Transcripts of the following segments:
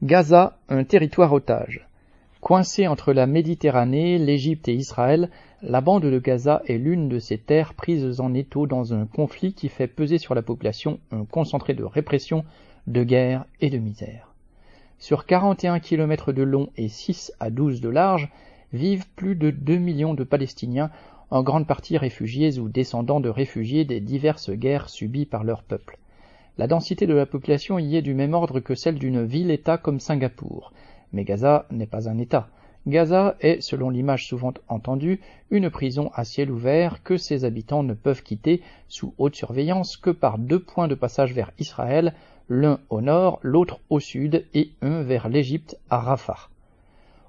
Gaza, un territoire otage. Coincée entre la Méditerranée, l'Égypte et Israël, la bande de Gaza est l'une de ces terres prises en étau dans un conflit qui fait peser sur la population un concentré de répression, de guerre et de misère. Sur 41 km de long et 6 à 12 de large, vivent plus de 2 millions de Palestiniens, en grande partie réfugiés ou descendants de réfugiés des diverses guerres subies par leur peuple. La densité de la population y est du même ordre que celle d'une ville-État comme Singapour. Mais Gaza n'est pas un État. Gaza est, selon l'image souvent entendue, une prison à ciel ouvert que ses habitants ne peuvent quitter sous haute surveillance que par deux points de passage vers Israël, l'un au nord, l'autre au sud et un vers l'Égypte à Rafah.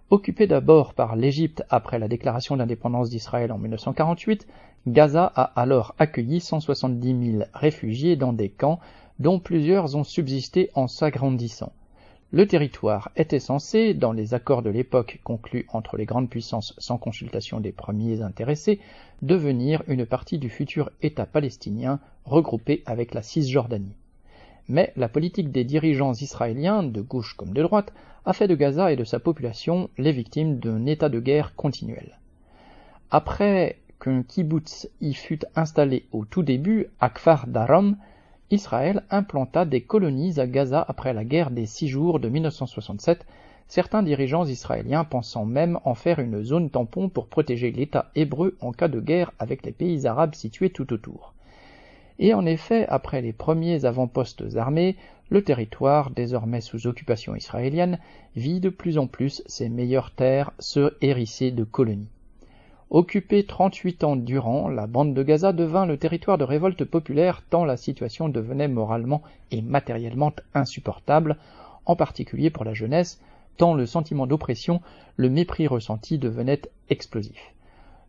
Occupé d'abord par l'Égypte après la déclaration d'indépendance d'Israël en 1948, Gaza a alors accueilli 170 000 réfugiés dans des camps dont plusieurs ont subsisté en s'agrandissant. Le territoire était censé, dans les accords de l'époque conclus entre les grandes puissances sans consultation des premiers intéressés, devenir une partie du futur État palestinien regroupé avec la Cisjordanie. Mais la politique des dirigeants israéliens, de gauche comme de droite, a fait de Gaza et de sa population les victimes d'un état de guerre continuel. Après qu'un kibbutz y fut installé au tout début, à Kfar Darom, Israël implanta des colonies à Gaza après la guerre des six jours de 1967, certains dirigeants israéliens pensant même en faire une zone tampon pour protéger l'État hébreu en cas de guerre avec les pays arabes situés tout autour. Et en effet, après les premiers avant-postes armés, le territoire, désormais sous occupation israélienne, vit de plus en plus ses meilleures terres se hérisser de colonies. Occupée 38 ans durant, la bande de Gaza devint le territoire de révolte populaire tant la situation devenait moralement et matériellement insupportable, en particulier pour la jeunesse, tant le sentiment d'oppression, le mépris ressenti devenait explosif.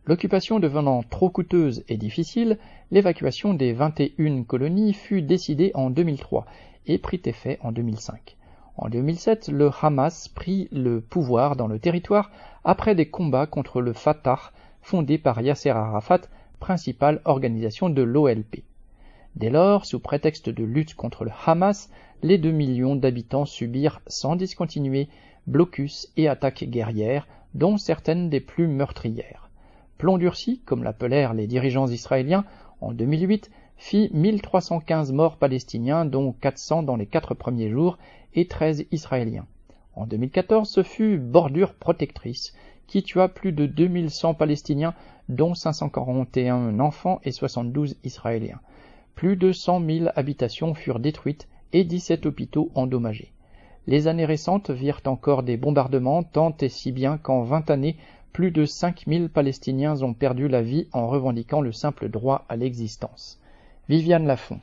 L'occupation devenant trop coûteuse et difficile, l'évacuation des 21 colonies fut décidée en 2003 et prit effet en 2005. En 2007, le Hamas prit le pouvoir dans le territoire après des combats contre le Fatah fondé par Yasser Arafat, principale organisation de l'OLP. Dès lors, sous prétexte de lutte contre le Hamas, les deux millions d'habitants subirent sans discontinuer blocus et attaques guerrières, dont certaines des plus meurtrières. Plomb durci, comme l'appelèrent les dirigeants israéliens, en 2008, fit 1315 morts palestiniens, dont 400 dans les quatre premiers jours et 13 israéliens. En 2014, ce fut bordure protectrice, qui tua plus de 2100 Palestiniens, dont 541 enfants et 72 Israéliens. Plus de 100 000 habitations furent détruites et 17 hôpitaux endommagés. Les années récentes virent encore des bombardements tant et si bien qu'en 20 années, plus de 5000 Palestiniens ont perdu la vie en revendiquant le simple droit à l'existence. Viviane Lafont